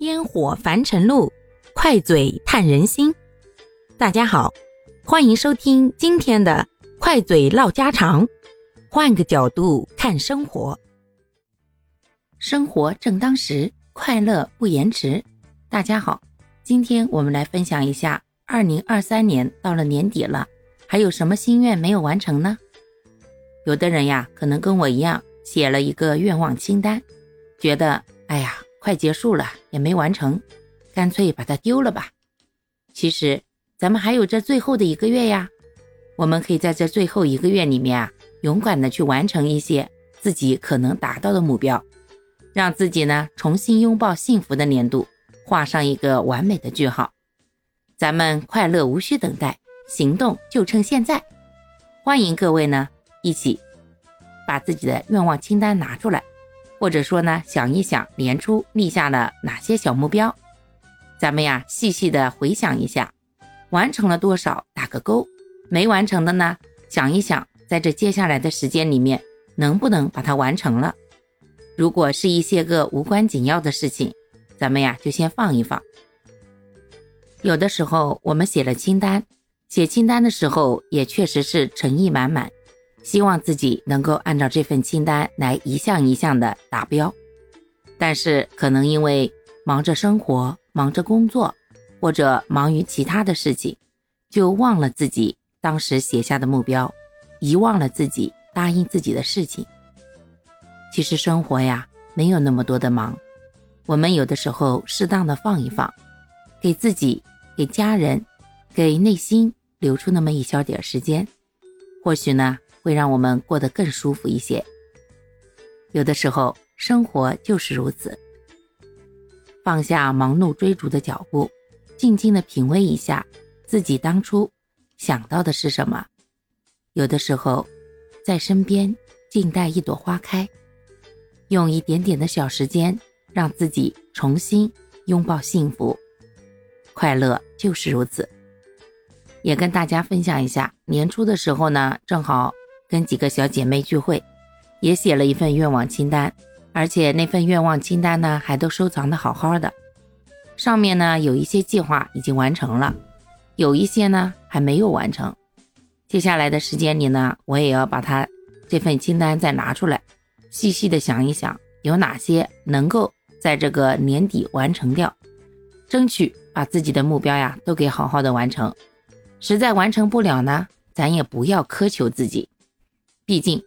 烟火凡尘路，快嘴探人心。大家好，欢迎收听今天的快嘴唠家常，换个角度看生活。生活正当时，快乐不延迟。大家好，今天我们来分享一下，二零二三年到了年底了，还有什么心愿没有完成呢？有的人呀，可能跟我一样，写了一个愿望清单，觉得。快结束了也没完成，干脆把它丢了吧。其实咱们还有这最后的一个月呀，我们可以在这最后一个月里面啊，勇敢的去完成一些自己可能达到的目标，让自己呢重新拥抱幸福的年度，画上一个完美的句号。咱们快乐无需等待，行动就趁现在。欢迎各位呢一起把自己的愿望清单拿出来。或者说呢，想一想年初立下了哪些小目标，咱们呀细细的回想一下，完成了多少打个勾，没完成的呢，想一想在这接下来的时间里面能不能把它完成了。如果是一些个无关紧要的事情，咱们呀就先放一放。有的时候我们写了清单，写清单的时候也确实是诚意满满。希望自己能够按照这份清单来一项一项的达标，但是可能因为忙着生活、忙着工作，或者忙于其他的事情，就忘了自己当时写下的目标，遗忘了自己答应自己的事情。其实生活呀，没有那么多的忙，我们有的时候适当的放一放，给自己、给家人、给内心留出那么一小点时间，或许呢。会让我们过得更舒服一些。有的时候，生活就是如此。放下忙碌追逐的脚步，静静的品味一下自己当初想到的是什么。有的时候，在身边静待一朵花开，用一点点的小时间，让自己重新拥抱幸福。快乐就是如此。也跟大家分享一下，年初的时候呢，正好。跟几个小姐妹聚会，也写了一份愿望清单，而且那份愿望清单呢，还都收藏的好好的。上面呢有一些计划已经完成了，有一些呢还没有完成。接下来的时间里呢，我也要把它这份清单再拿出来，细细的想一想，有哪些能够在这个年底完成掉，争取把自己的目标呀都给好好的完成。实在完成不了呢，咱也不要苛求自己。毕竟，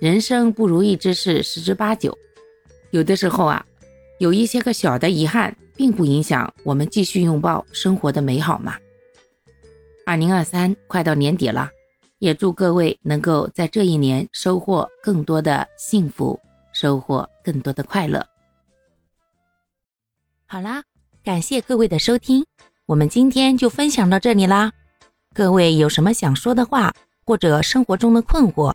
人生不如意之事十之八九，有的时候啊，有一些个小的遗憾，并不影响我们继续拥抱生活的美好嘛。二零二三快到年底了，也祝各位能够在这一年收获更多的幸福，收获更多的快乐。好啦，感谢各位的收听，我们今天就分享到这里啦。各位有什么想说的话，或者生活中的困惑？